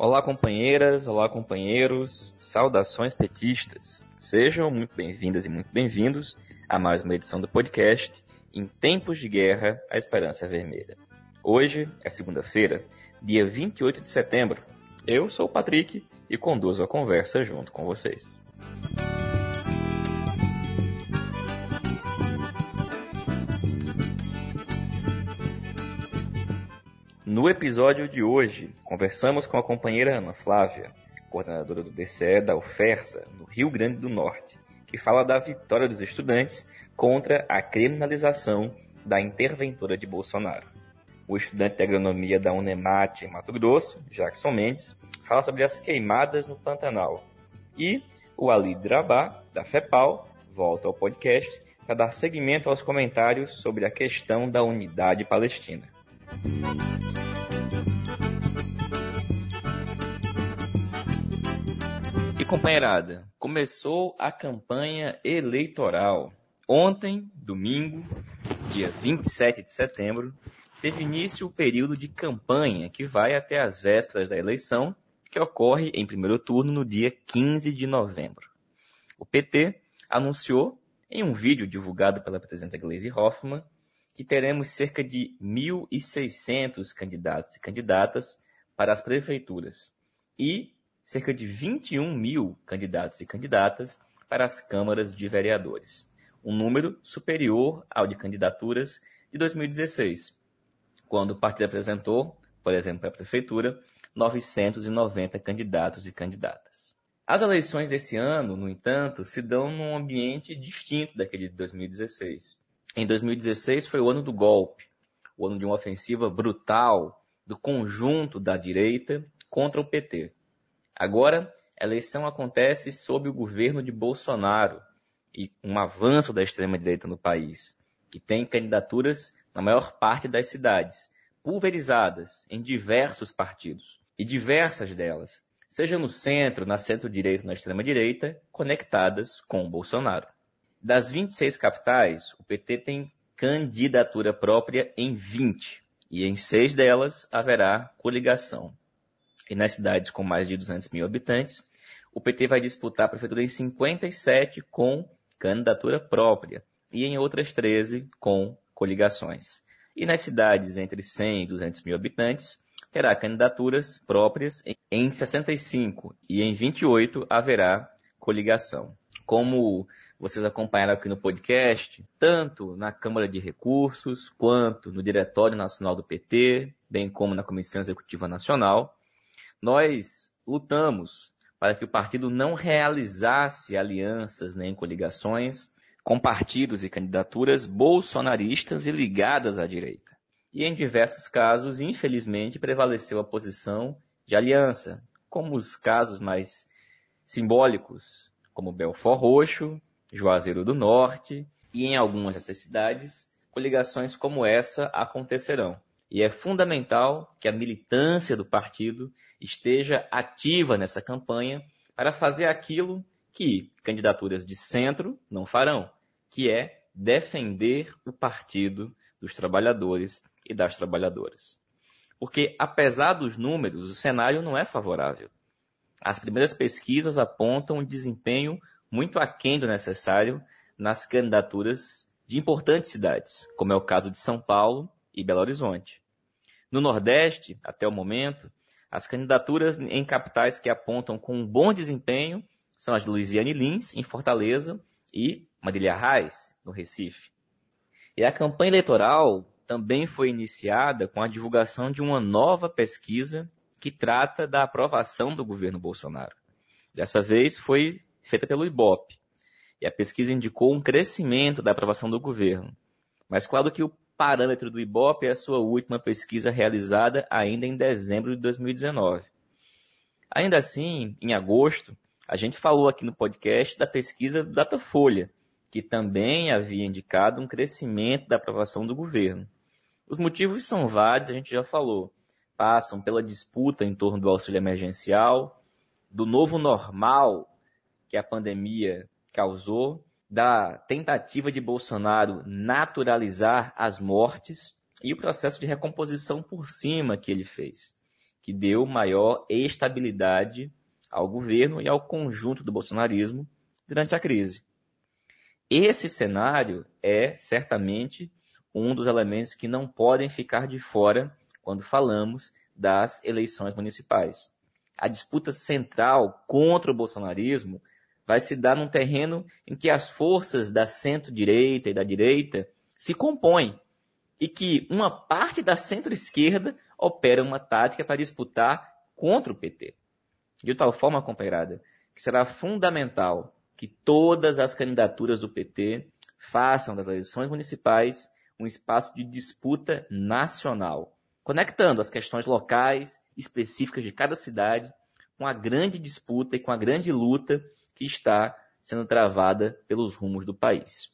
Olá, companheiras, olá, companheiros, saudações petistas. Sejam muito bem-vindas e muito bem-vindos a mais uma edição do podcast Em Tempos de Guerra, a Esperança Vermelha. Hoje é segunda-feira, dia 28 de setembro. Eu sou o Patrick e conduzo a conversa junto com vocês. No episódio de hoje, conversamos com a companheira Ana Flávia, coordenadora do DCE da UFERSA, no Rio Grande do Norte, que fala da vitória dos estudantes contra a criminalização da interventora de Bolsonaro. O estudante de agronomia da Unemate em Mato Grosso, Jackson Mendes, fala sobre as queimadas no Pantanal. E o Ali Drabá, da FEPAL, volta ao podcast para dar seguimento aos comentários sobre a questão da unidade palestina. E companheirada, começou a campanha eleitoral. Ontem, domingo, dia 27 de setembro, teve início o período de campanha que vai até as vésperas da eleição, que ocorre em primeiro turno no dia 15 de novembro. O PT anunciou, em um vídeo divulgado pela presidenta Gleisi Hoffmann, que teremos cerca de 1.600 candidatos e candidatas para as prefeituras e cerca de 21 mil candidatos e candidatas para as câmaras de vereadores, um número superior ao de candidaturas de 2016, quando o partido apresentou, por exemplo, para a prefeitura, 990 candidatos e candidatas. As eleições desse ano, no entanto, se dão num ambiente distinto daquele de 2016 em 2016 foi o ano do golpe, o ano de uma ofensiva brutal do conjunto da direita contra o PT. Agora, a eleição acontece sob o governo de Bolsonaro e um avanço da extrema-direita no país, que tem candidaturas na maior parte das cidades, pulverizadas em diversos partidos, e diversas delas, seja no centro, na centro-direita ou na extrema-direita, conectadas com Bolsonaro. Das 26 capitais, o PT tem candidatura própria em 20, e em seis delas haverá coligação. E nas cidades com mais de 200 mil habitantes, o PT vai disputar a prefeitura em 57 com candidatura própria, e em outras 13 com coligações. E nas cidades entre 100 e 200 mil habitantes, terá candidaturas próprias em 65 e em 28 haverá coligação. Como vocês acompanharam aqui no podcast, tanto na Câmara de Recursos, quanto no Diretório Nacional do PT, bem como na Comissão Executiva Nacional, nós lutamos para que o partido não realizasse alianças nem coligações com partidos e candidaturas bolsonaristas e ligadas à direita. E em diversos casos, infelizmente, prevaleceu a posição de aliança, como os casos mais simbólicos, como Belfort Roxo, Juazeiro do Norte e em algumas dessas cidades, coligações como essa acontecerão. E é fundamental que a militância do partido esteja ativa nessa campanha para fazer aquilo que candidaturas de centro não farão, que é defender o partido dos trabalhadores e das trabalhadoras. Porque, apesar dos números, o cenário não é favorável. As primeiras pesquisas apontam um desempenho muito aquém do necessário nas candidaturas de importantes cidades, como é o caso de São Paulo e Belo Horizonte. No Nordeste, até o momento, as candidaturas em capitais que apontam com um bom desempenho são as de Luiziane Lins, em Fortaleza, e Marília Reis, no Recife. E a campanha eleitoral também foi iniciada com a divulgação de uma nova pesquisa que trata da aprovação do governo Bolsonaro. Dessa vez foi feita pelo IBOP. E a pesquisa indicou um crescimento da aprovação do governo. Mas claro que o parâmetro do IBOP é a sua última pesquisa realizada ainda em dezembro de 2019. Ainda assim, em agosto, a gente falou aqui no podcast da pesquisa do Datafolha, que também havia indicado um crescimento da aprovação do governo. Os motivos são vários, a gente já falou. Passam pela disputa em torno do auxílio emergencial, do novo normal que a pandemia causou, da tentativa de Bolsonaro naturalizar as mortes e o processo de recomposição por cima que ele fez, que deu maior estabilidade ao governo e ao conjunto do bolsonarismo durante a crise. Esse cenário é certamente um dos elementos que não podem ficar de fora quando falamos das eleições municipais. A disputa central contra o bolsonarismo vai se dar num terreno em que as forças da centro-direita e da direita se compõem e que uma parte da centro-esquerda opera uma tática para disputar contra o PT. De tal forma, companheirada, que será fundamental que todas as candidaturas do PT façam das eleições municipais um espaço de disputa nacional, conectando as questões locais, específicas de cada cidade, com a grande disputa e com a grande luta que está sendo travada pelos rumos do país.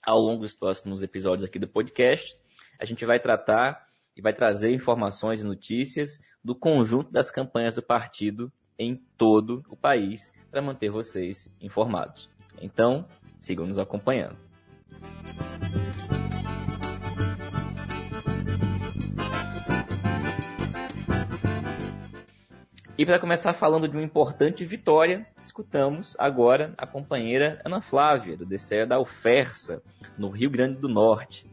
Ao longo dos próximos episódios aqui do podcast, a gente vai tratar e vai trazer informações e notícias do conjunto das campanhas do partido em todo o país para manter vocês informados. Então, sigam nos acompanhando. E para começar falando de uma importante vitória, escutamos agora a companheira Ana Flávia, do DCE da Alferça, no Rio Grande do Norte.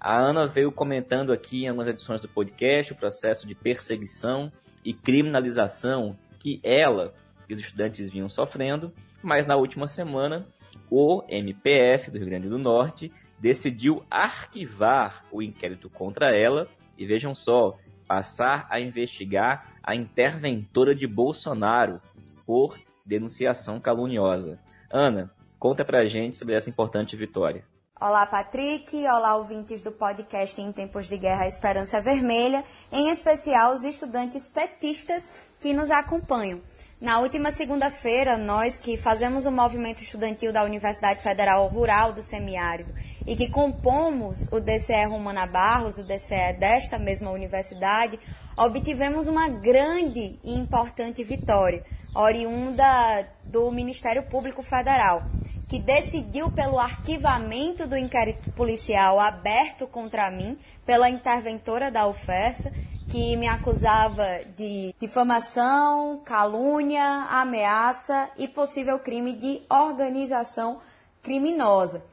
A Ana veio comentando aqui em algumas edições do podcast o processo de perseguição e criminalização que ela e os estudantes vinham sofrendo, mas na última semana o MPF do Rio Grande do Norte decidiu arquivar o inquérito contra ela e vejam só, passar a investigar a interventora de Bolsonaro por denunciação caluniosa. Ana, conta pra gente sobre essa importante vitória. Olá, Patrick. Olá, ouvintes do podcast Em Tempos de Guerra Esperança Vermelha, em especial os estudantes petistas que nos acompanham. Na última segunda-feira, nós que fazemos o movimento estudantil da Universidade Federal Rural do Semiárido e que compomos o DCE Romana Barros, o DCE desta mesma universidade, obtivemos uma grande e importante vitória, oriunda do Ministério Público Federal, que decidiu pelo arquivamento do inquérito policial aberto contra mim pela interventora da UFESA que me acusava de difamação, calúnia, ameaça e possível crime de organização criminosa.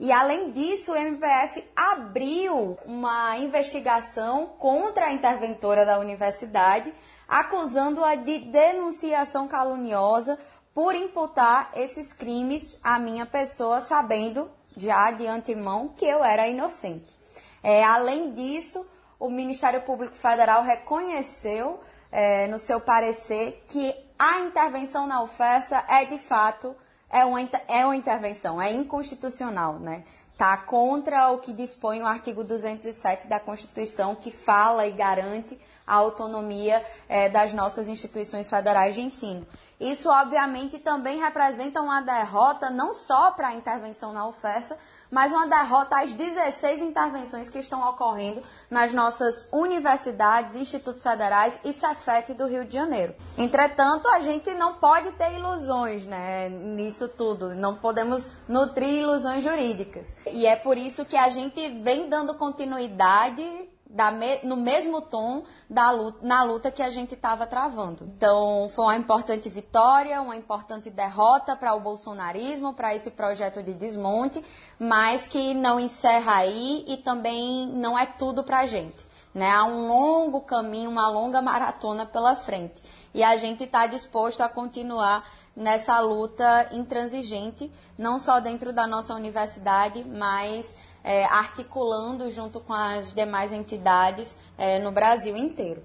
E além disso, o MPF abriu uma investigação contra a interventora da universidade, acusando-a de denunciação caluniosa por imputar esses crimes à minha pessoa, sabendo já de antemão que eu era inocente. É, além disso, o Ministério Público Federal reconheceu é, no seu parecer que a intervenção na oferta é de fato é uma, é uma intervenção, é inconstitucional, né? Está contra o que dispõe o artigo 207 da Constituição, que fala e garante a autonomia é, das nossas instituições federais de ensino. Isso, obviamente, também representa uma derrota não só para a intervenção na oferta, mas uma derrota às 16 intervenções que estão ocorrendo nas nossas universidades, institutos federais e Cefet do Rio de Janeiro. Entretanto, a gente não pode ter ilusões né, nisso tudo, não podemos nutrir ilusões jurídicas. E é por isso que a gente vem dando continuidade me, no mesmo tom da luta, na luta que a gente estava travando. Então, foi uma importante vitória, uma importante derrota para o bolsonarismo, para esse projeto de desmonte, mas que não encerra aí e também não é tudo para a gente. Né? Há um longo caminho, uma longa maratona pela frente. E a gente está disposto a continuar nessa luta intransigente, não só dentro da nossa universidade, mas é, articulando junto com as demais entidades é, no Brasil inteiro.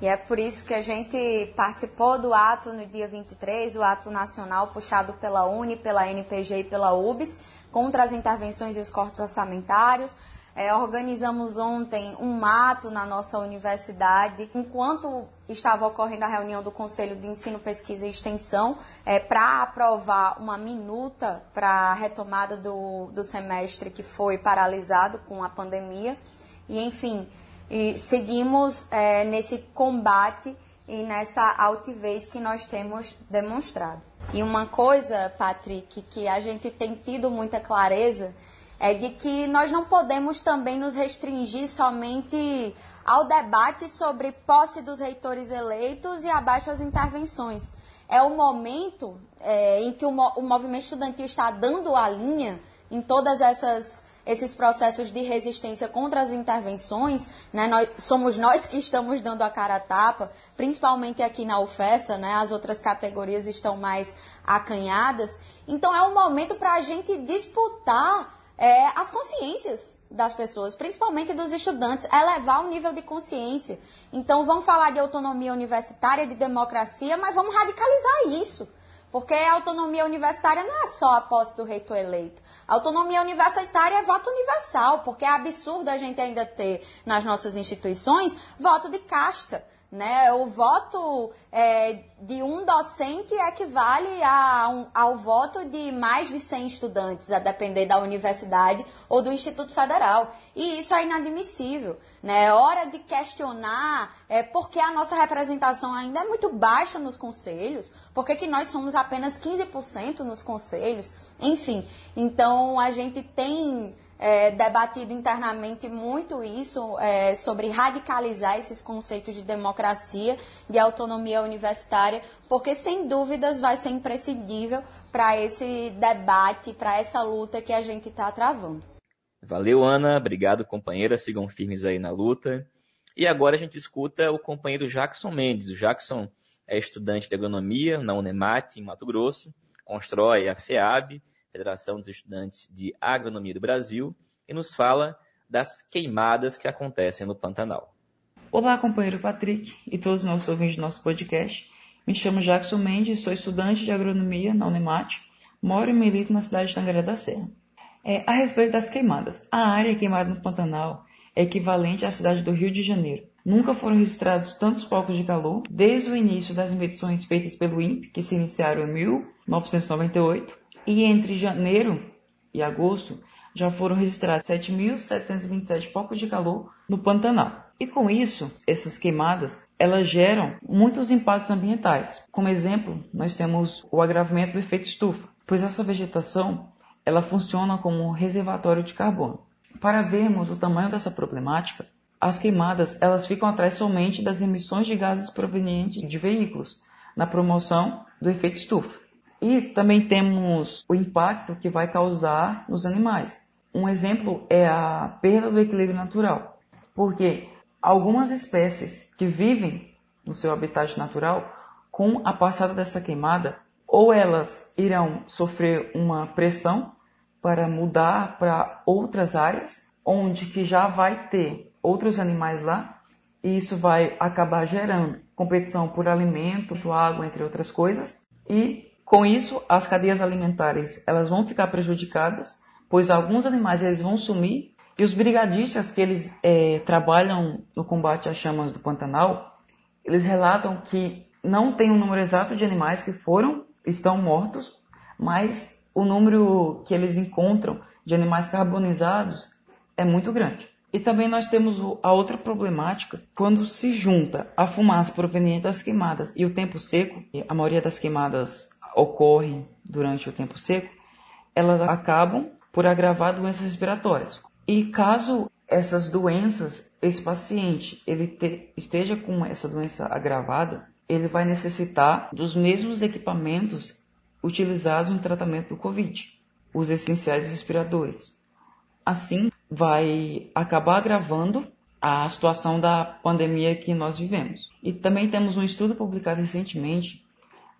E é por isso que a gente participou do ato no dia 23, o ato nacional puxado pela UNE, pela NPG e pela UBS, contra as intervenções e os cortes orçamentários. É, organizamos ontem um ato na nossa universidade, enquanto estava ocorrendo a reunião do Conselho de Ensino, Pesquisa e Extensão, é, para aprovar uma minuta para a retomada do, do semestre que foi paralisado com a pandemia. E, enfim, e seguimos é, nesse combate e nessa altivez que nós temos demonstrado. E uma coisa, Patrick, que a gente tem tido muita clareza é de que nós não podemos também nos restringir somente ao debate sobre posse dos reitores eleitos e abaixo as intervenções. É o momento é, em que o, o movimento estudantil está dando a linha em todas essas esses processos de resistência contra as intervenções, né? Nós, somos nós que estamos dando a cara a tapa, principalmente aqui na UFESA, né? As outras categorias estão mais acanhadas. Então é um momento para a gente disputar é, as consciências das pessoas, principalmente dos estudantes, elevar o nível de consciência. Então, vamos falar de autonomia universitária, de democracia, mas vamos radicalizar isso. Porque a autonomia universitária não é só a posse do reitor eleito. A autonomia universitária é voto universal, porque é absurdo a gente ainda ter nas nossas instituições voto de casta. Né? O voto é, de um docente equivale a um, ao voto de mais de 100 estudantes, a depender da universidade ou do Instituto Federal. E isso é inadmissível. Né? É hora de questionar é, por que a nossa representação ainda é muito baixa nos conselhos, por que, que nós somos apenas 15% nos conselhos, enfim. Então, a gente tem é, debatido internamente muito isso, é, sobre radicalizar esses conceitos de democracia, de autonomia universitária, porque sem dúvidas vai ser imprescindível para esse debate, para essa luta que a gente está travando. Valeu, Ana. Obrigado, companheira. Sigam firmes aí na luta. E agora a gente escuta o companheiro Jackson Mendes. O Jackson é estudante de agronomia na Unemat, em Mato Grosso, constrói a FEAB, Federação dos Estudantes de Agronomia do Brasil, e nos fala das queimadas que acontecem no Pantanal. Olá, companheiro Patrick e todos os nossos ouvintes do nosso podcast. Me chamo Jackson Mendes, sou estudante de agronomia na Unemat, moro e milito na cidade de Tangaré da Serra. É, a respeito das queimadas, a área queimada no Pantanal é equivalente à cidade do Rio de Janeiro. Nunca foram registrados tantos focos de calor desde o início das medições feitas pelo INPE, que se iniciaram em 1998, e entre janeiro e agosto já foram registrados 7.727 focos de calor no Pantanal. E com isso, essas queimadas, elas geram muitos impactos ambientais. Como exemplo, nós temos o agravamento do efeito estufa, pois essa vegetação, ela funciona como um reservatório de carbono. Para vermos o tamanho dessa problemática, as queimadas, elas ficam atrás somente das emissões de gases provenientes de veículos, na promoção do efeito estufa. E também temos o impacto que vai causar nos animais. Um exemplo é a perda do equilíbrio natural, porque algumas espécies que vivem no seu habitat natural, com a passada dessa queimada, ou elas irão sofrer uma pressão para mudar para outras áreas, onde que já vai ter outros animais lá, e isso vai acabar gerando competição por alimento, por água, entre outras coisas, e com isso, as cadeias alimentares elas vão ficar prejudicadas, pois alguns animais eles vão sumir e os brigadistas que eles é, trabalham no combate às chamas do Pantanal, eles relatam que não tem um número exato de animais que foram, estão mortos, mas o número que eles encontram de animais carbonizados é muito grande. E também nós temos a outra problemática, quando se junta a fumaça proveniente das queimadas e o tempo seco, a maioria das queimadas ocorrem durante o tempo seco, elas acabam por agravar doenças respiratórias. E caso essas doenças, esse paciente ele te, esteja com essa doença agravada, ele vai necessitar dos mesmos equipamentos utilizados no tratamento do Covid, os essenciais respiradores. Assim, vai acabar agravando a situação da pandemia que nós vivemos. E também temos um estudo publicado recentemente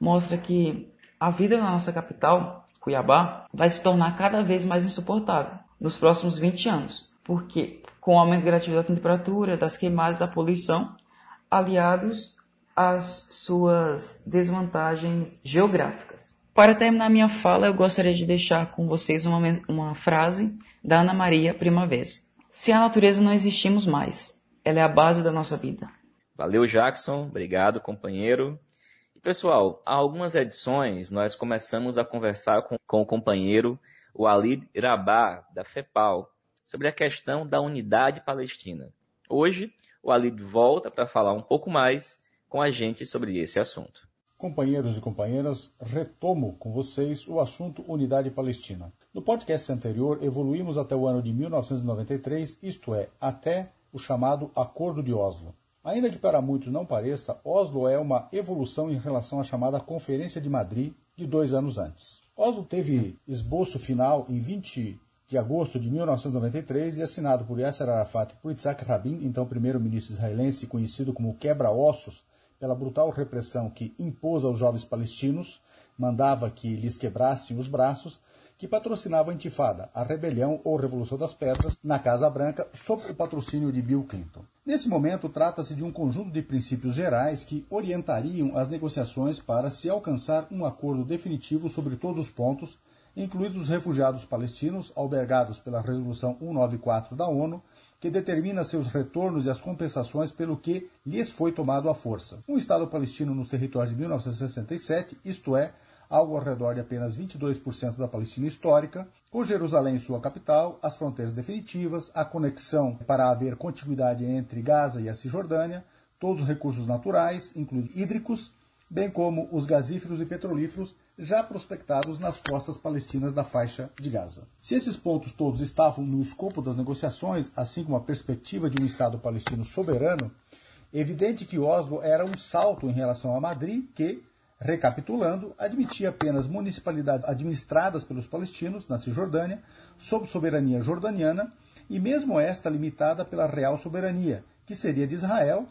mostra que a vida na nossa capital, Cuiabá, vai se tornar cada vez mais insuportável nos próximos 20 anos, porque com o aumento gradativo da temperatura, das queimadas, da poluição, aliados às suas desvantagens geográficas. Para terminar minha fala, eu gostaria de deixar com vocês uma, uma frase da Ana Maria Primavera. Se a natureza não existimos mais, ela é a base da nossa vida. Valeu, Jackson. Obrigado, companheiro. Pessoal, há algumas edições nós começamos a conversar com, com o companheiro o Alid Rabah, da FEPAL, sobre a questão da unidade palestina. Hoje, o Alid volta para falar um pouco mais com a gente sobre esse assunto. Companheiros e companheiras, retomo com vocês o assunto Unidade Palestina. No podcast anterior, evoluímos até o ano de 1993, isto é, até o chamado Acordo de Oslo. Ainda que para muitos não pareça, Oslo é uma evolução em relação à chamada Conferência de Madrid de dois anos antes. Oslo teve esboço final em 20 de agosto de 1993 e assinado por Yasser Arafat e por Yitzhak Rabin, então primeiro-ministro israelense conhecido como quebra-ossos pela brutal repressão que impôs aos jovens palestinos, mandava que lhes quebrassem os braços, que patrocinava a Intifada, a rebelião ou Revolução das Pedras, na Casa Branca, sob o patrocínio de Bill Clinton. Nesse momento, trata-se de um conjunto de princípios gerais que orientariam as negociações para se alcançar um acordo definitivo sobre todos os pontos, incluídos os refugiados palestinos albergados pela Resolução 194 da ONU que determina seus retornos e as compensações pelo que lhes foi tomado à força. Um Estado palestino nos territórios de 1967, isto é, algo ao redor de apenas 22% da Palestina histórica, com Jerusalém sua capital, as fronteiras definitivas, a conexão para haver continuidade entre Gaza e a Cisjordânia, todos os recursos naturais, incluindo hídricos, bem como os gasíferos e petrolíferos já prospectados nas costas palestinas da faixa de Gaza. Se esses pontos todos estavam no escopo das negociações, assim como a perspectiva de um Estado palestino soberano, é evidente que Oslo era um salto em relação a Madrid, que, recapitulando, admitia apenas municipalidades administradas pelos palestinos na Cisjordânia, sob soberania jordaniana, e mesmo esta limitada pela real soberania, que seria de Israel,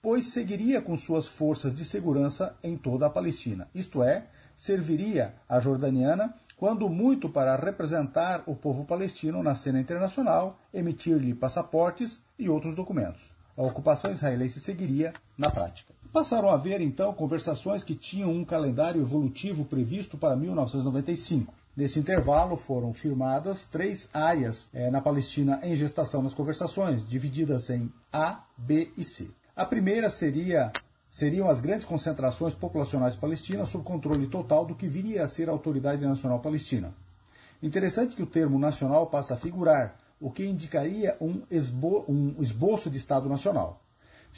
pois seguiria com suas forças de segurança em toda a Palestina, isto é, serviria a jordaniana quando muito para representar o povo palestino na cena internacional, emitir-lhe passaportes e outros documentos. A ocupação israelense seguiria na prática. Passaram a haver, então, conversações que tinham um calendário evolutivo previsto para 1995. Nesse intervalo foram firmadas três áreas é, na Palestina em gestação nas conversações, divididas em A, B e C. A primeira seria seriam as grandes concentrações populacionais palestinas sob controle total do que viria a ser a Autoridade Nacional Palestina. Interessante que o termo nacional passa a figurar, o que indicaria um, esbo um esboço de Estado Nacional.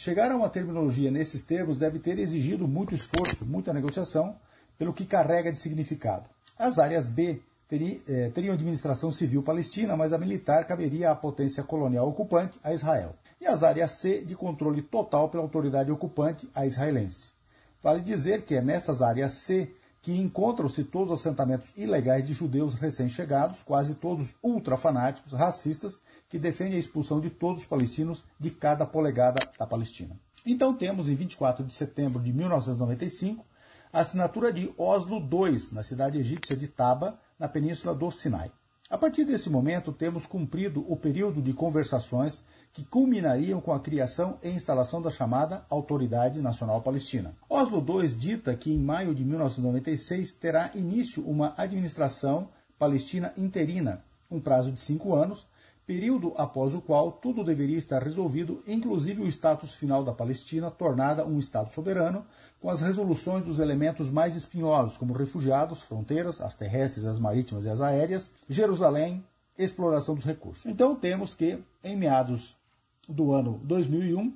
Chegar a uma terminologia nesses termos deve ter exigido muito esforço, muita negociação, pelo que carrega de significado. As áreas B eh, teriam administração civil palestina, mas a militar caberia à potência colonial ocupante, a Israel e as áreas C de controle total pela autoridade ocupante, a israelense. Vale dizer que é nessas áreas C que encontram-se todos os assentamentos ilegais de judeus recém-chegados, quase todos ultrafanáticos, racistas, que defendem a expulsão de todos os palestinos de cada polegada da Palestina. Então temos, em 24 de setembro de 1995, a assinatura de Oslo II, na cidade egípcia de Taba, na península do Sinai. A partir desse momento, temos cumprido o período de conversações que culminariam com a criação e instalação da chamada Autoridade Nacional Palestina. Oslo II dita que em maio de 1996 terá início uma administração palestina interina, um prazo de cinco anos, período após o qual tudo deveria estar resolvido, inclusive o status final da Palestina, tornada um Estado soberano, com as resoluções dos elementos mais espinhosos, como refugiados, fronteiras, as terrestres, as marítimas e as aéreas, Jerusalém, exploração dos recursos. Então temos que, em meados do ano 2001,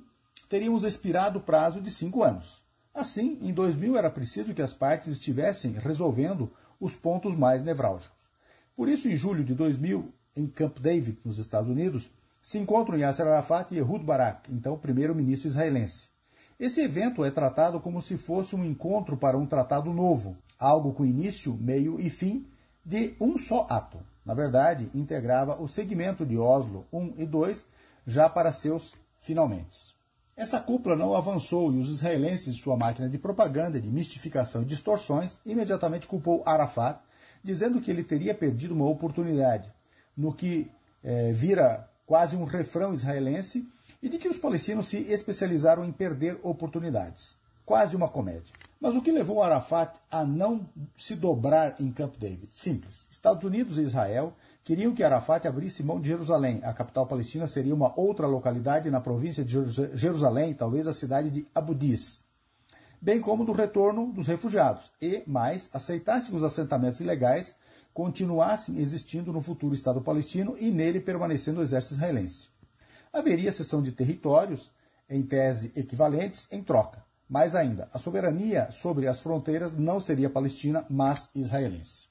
teríamos expirado o prazo de cinco anos. Assim, em 2000 era preciso que as partes estivessem resolvendo os pontos mais nevrálgicos. Por isso, em julho de 2000, em Camp David, nos Estados Unidos, se encontram Yasser Arafat e Ehud Barak, então primeiro-ministro israelense. Esse evento é tratado como se fosse um encontro para um tratado novo, algo com início, meio e fim de um só ato. Na verdade, integrava o segmento de Oslo 1 e 2 já para seus finalmente. Essa cúpula não avançou e os israelenses, sua máquina de propaganda, de mistificação e distorções, imediatamente culpou Arafat, dizendo que ele teria perdido uma oportunidade, no que eh, vira quase um refrão israelense, e de que os palestinos se especializaram em perder oportunidades. Quase uma comédia. Mas o que levou Arafat a não se dobrar em Camp David? Simples. Estados Unidos e Israel queriam que Arafat abrisse mão de Jerusalém. A capital palestina seria uma outra localidade na província de Jerusalém, talvez a cidade de Abu Dis, bem como do retorno dos refugiados, e, mais, aceitasse que os assentamentos ilegais continuassem existindo no futuro Estado palestino e nele permanecendo o exército israelense. Haveria cessão de territórios, em tese equivalentes, em troca. Mais ainda, a soberania sobre as fronteiras não seria palestina, mas israelense.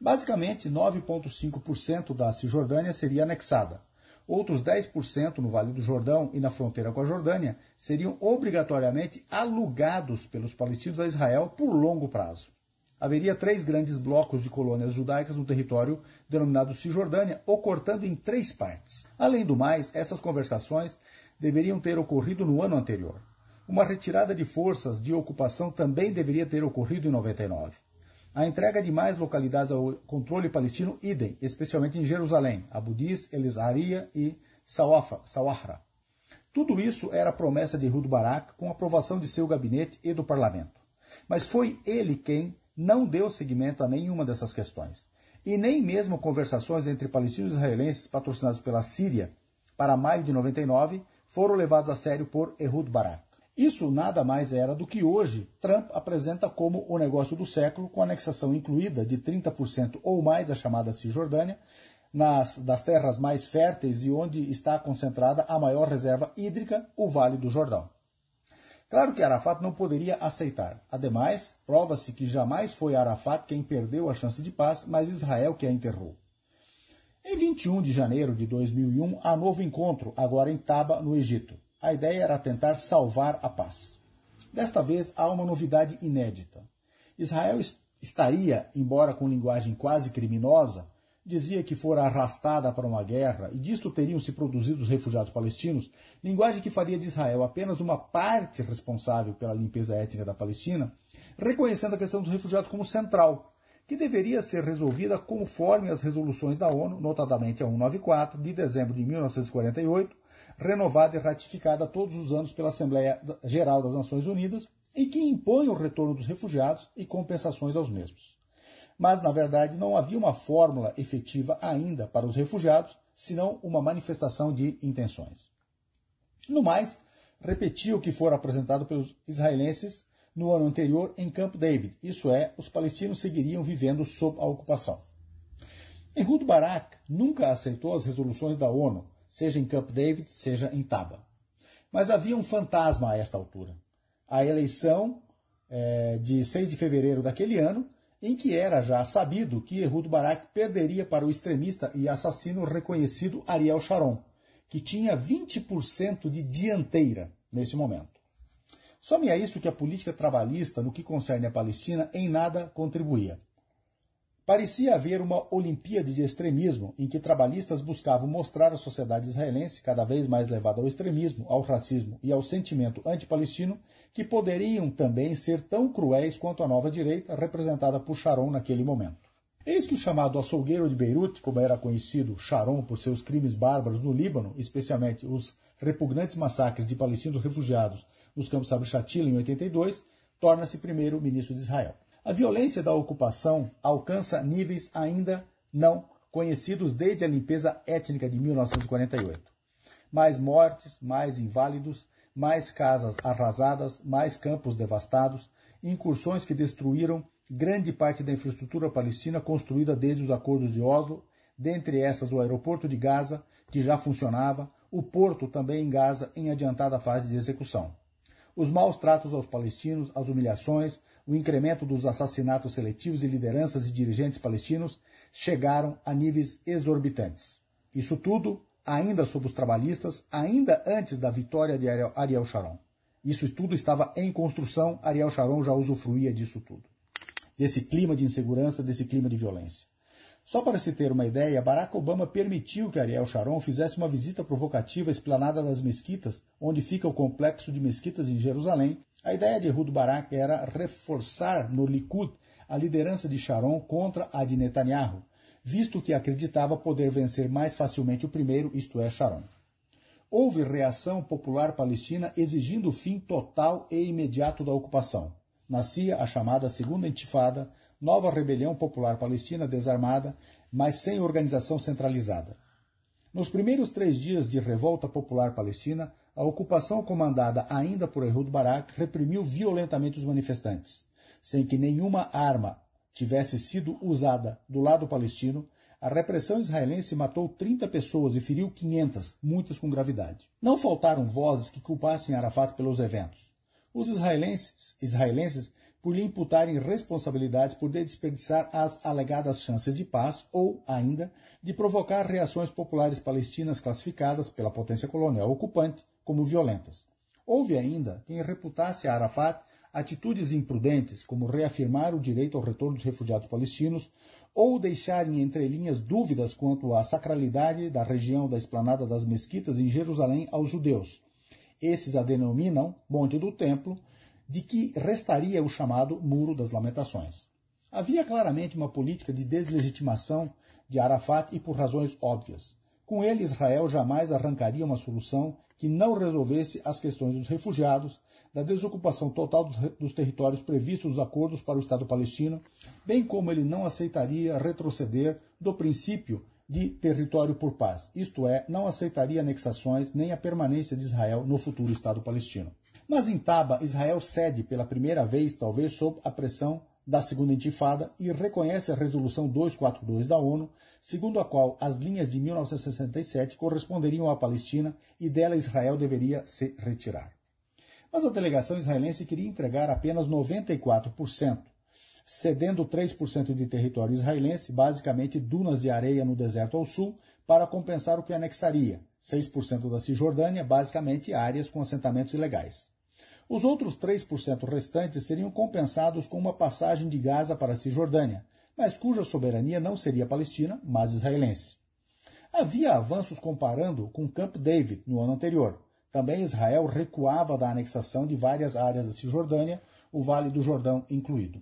Basicamente, 9,5% da Cisjordânia seria anexada. Outros 10% no Vale do Jordão e na fronteira com a Jordânia seriam obrigatoriamente alugados pelos palestinos a Israel por longo prazo. Haveria três grandes blocos de colônias judaicas no território denominado Cisjordânia, ocortando em três partes. Além do mais, essas conversações deveriam ter ocorrido no ano anterior. Uma retirada de forças de ocupação também deveria ter ocorrido em 99. A entrega de mais localidades ao controle palestino, idem, especialmente em Jerusalém, Abu Dis, Elisaria e Sawahra. Tudo isso era promessa de Ehud Barak com aprovação de seu gabinete e do parlamento. Mas foi ele quem não deu seguimento a nenhuma dessas questões. E nem mesmo conversações entre palestinos e israelenses patrocinados pela Síria para maio de 99 foram levados a sério por Ehud Barak. Isso nada mais era do que hoje Trump apresenta como o negócio do século, com anexação incluída de 30% ou mais da chamada Cisjordânia, nas, das terras mais férteis e onde está concentrada a maior reserva hídrica, o Vale do Jordão. Claro que Arafat não poderia aceitar. Ademais, prova-se que jamais foi Arafat quem perdeu a chance de paz, mas Israel que a enterrou. Em 21 de janeiro de 2001, há novo encontro, agora em Taba, no Egito. A ideia era tentar salvar a paz. Desta vez há uma novidade inédita. Israel estaria, embora com linguagem quase criminosa, dizia que fora arrastada para uma guerra e disto teriam se produzido os refugiados palestinos, linguagem que faria de Israel apenas uma parte responsável pela limpeza étnica da Palestina, reconhecendo a questão dos refugiados como central, que deveria ser resolvida conforme as resoluções da ONU, notadamente a 194 de dezembro de 1948, renovada e ratificada todos os anos pela Assembleia Geral das Nações Unidas e que impõe o retorno dos refugiados e compensações aos mesmos. Mas, na verdade, não havia uma fórmula efetiva ainda para os refugiados, senão uma manifestação de intenções. No mais, repetia o que fora apresentado pelos israelenses no ano anterior em Camp David, isso é, os palestinos seguiriam vivendo sob a ocupação. Ehud Barak nunca aceitou as resoluções da ONU, seja em Camp David, seja em Taba. Mas havia um fantasma a esta altura. A eleição é, de 6 de fevereiro daquele ano, em que era já sabido que Ehud Barak perderia para o extremista e assassino reconhecido Ariel Sharon, que tinha 20% de dianteira nesse momento. Some a isso que a política trabalhista, no que concerne a Palestina, em nada contribuía. Parecia haver uma Olimpíada de extremismo em que trabalhistas buscavam mostrar à sociedade israelense, cada vez mais levada ao extremismo, ao racismo e ao sentimento anti-palestino, que poderiam também ser tão cruéis quanto a nova direita, representada por Sharon naquele momento. Eis que o chamado açougueiro de Beirute, como era conhecido Sharon por seus crimes bárbaros no Líbano, especialmente os repugnantes massacres de palestinos refugiados nos campos Sabra Shatila em 82, torna-se primeiro ministro de Israel. A violência da ocupação alcança níveis ainda não conhecidos desde a limpeza étnica de 1948. Mais mortes, mais inválidos, mais casas arrasadas, mais campos devastados, incursões que destruíram grande parte da infraestrutura palestina construída desde os acordos de Oslo, dentre essas o aeroporto de Gaza, que já funcionava, o porto também em Gaza em adiantada fase de execução. Os maus tratos aos palestinos, as humilhações, o incremento dos assassinatos seletivos de lideranças e dirigentes palestinos chegaram a níveis exorbitantes. Isso tudo ainda sob os trabalhistas, ainda antes da vitória de Ariel Sharon. Isso tudo estava em construção, Ariel Sharon já usufruía disso tudo. Desse clima de insegurança, desse clima de violência. Só para se ter uma ideia, Barack Obama permitiu que Ariel Sharon fizesse uma visita provocativa à esplanada das mesquitas, onde fica o complexo de mesquitas em Jerusalém. A ideia de Ehud Barak era reforçar no Likud a liderança de Sharon contra a de Netanyahu, visto que acreditava poder vencer mais facilmente o primeiro, isto é, Sharon. Houve reação popular palestina exigindo o fim total e imediato da ocupação. Nascia a chamada Segunda Intifada, nova rebelião popular palestina desarmada, mas sem organização centralizada. Nos primeiros três dias de revolta popular palestina, a ocupação comandada ainda por Ehud Barak reprimiu violentamente os manifestantes. Sem que nenhuma arma tivesse sido usada do lado palestino, a repressão israelense matou 30 pessoas e feriu 500, muitas com gravidade. Não faltaram vozes que culpassem Arafat pelos eventos. Os israelenses, israelenses por lhe imputarem responsabilidades por desperdiçar as alegadas chances de paz ou, ainda, de provocar reações populares palestinas classificadas pela potência colonial ocupante como violentas. Houve ainda quem reputasse a Arafat atitudes imprudentes, como reafirmar o direito ao retorno dos refugiados palestinos, ou deixar em entrelinhas dúvidas quanto à sacralidade da região da esplanada das mesquitas em Jerusalém aos judeus. Esses a denominam Monte do Templo, de que restaria o chamado Muro das Lamentações. Havia claramente uma política de deslegitimação de Arafat e por razões óbvias. Com ele, Israel jamais arrancaria uma solução que não resolvesse as questões dos refugiados, da desocupação total dos, dos, territórios previstos nos acordos para o Estado palestino, bem como ele não aceitaria retroceder do princípio de território por paz, isto é, não aceitaria anexações nem a permanência de Israel no futuro Estado palestino. Mas em Taba, Israel cede pela primeira vez, talvez sob a pressão da Segunda Intifada e reconhece a Resolução 242 da ONU, segundo a qual as linhas de 1967 corresponderiam à Palestina e dela Israel deveria se retirar. Mas a delegação israelense queria entregar apenas 94%, cedendo 3% de território israelense, basicamente dunas de areia no deserto ao sul, para compensar o que anexaria, 6% da Cisjordânia, basicamente áreas com assentamentos ilegais. Os outros 3% restantes seriam compensados com uma passagem de Gaza para a Cisjordânia, mas cuja soberania não seria palestina, mas israelense. Havia avanços comparando com Camp David no ano anterior. Também Israel recuava da anexação de várias áreas da Cisjordânia, o Vale do Jordão incluído.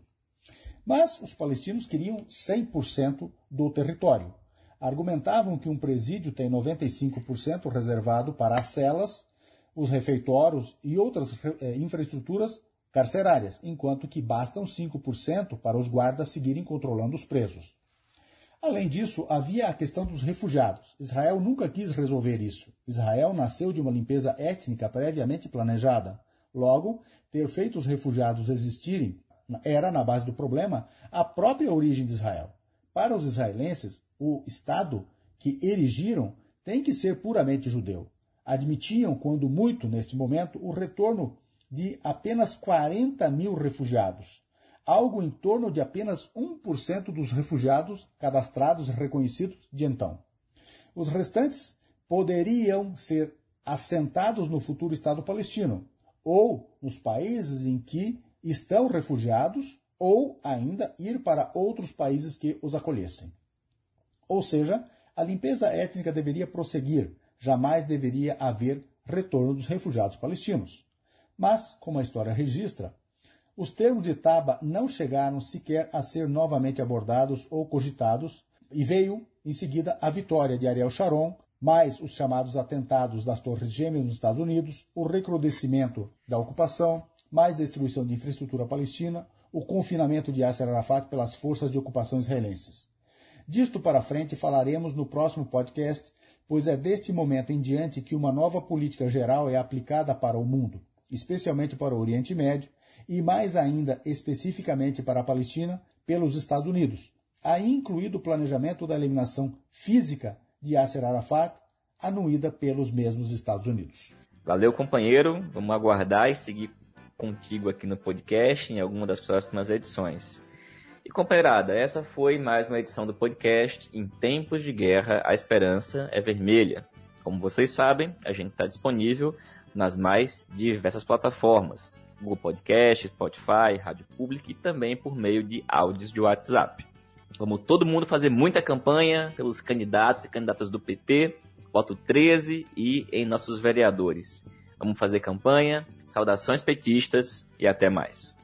Mas os palestinos queriam 100% do território. Argumentavam que um presídio tem 95% reservado para as celas os refeitórios e outras eh, infraestruturas carcerárias, enquanto que bastam 5% para os guardas seguirem controlando os presos. Além disso, havia a questão dos refugiados. Israel nunca quis resolver isso. Israel nasceu de uma limpeza étnica previamente planejada. Logo, ter feito os refugiados existirem era, na base do problema, a própria origem de Israel. Para os israelenses, o Estado que erigiram tem que ser puramente judeu admitiam, quando muito neste momento, o retorno de apenas 40 mil refugiados, algo em torno de apenas 1% dos refugiados cadastrados e reconhecidos de então. Os restantes poderiam ser assentados no futuro Estado palestino, ou nos países em que estão refugiados, ou ainda ir para outros países que os acolhessem. Ou seja, a limpeza étnica deveria prosseguir, jamais deveria haver retorno dos refugiados palestinos. Mas, como a história registra, os termos de Taba não chegaram sequer a ser novamente abordados ou cogitados, e veio, em seguida, a vitória de Ariel Sharon, mais os chamados atentados das Torres Gêmeas nos Estados Unidos, o recrudescimento da ocupação, mais destruição de infraestrutura palestina, o confinamento de Yasser Arafat pelas forças de ocupação israelenses. Disto para frente falaremos no próximo podcast pois é deste momento em diante que uma nova política geral é aplicada para o mundo, especialmente para o Oriente Médio e mais ainda especificamente para a Palestina pelos Estados Unidos, aí incluído o planejamento da eliminação física de Yasser Arafat, anuída pelos mesmos Estados Unidos. Valeu, companheiro. Vamos aguardar e seguir contigo aqui no podcast em alguma das próximas edições. E companheirada, essa foi mais uma edição do podcast Em Tempos de Guerra, a Esperança é Vermelha. Como vocês sabem, a gente está disponível nas mais diversas plataformas. Google Podcast, Spotify, Rádio Pública e também por meio de áudios de WhatsApp. Vamos todo mundo fazer muita campanha pelos candidatos e candidatas do PT, voto 13 e em nossos vereadores. Vamos fazer campanha, saudações petistas e até mais.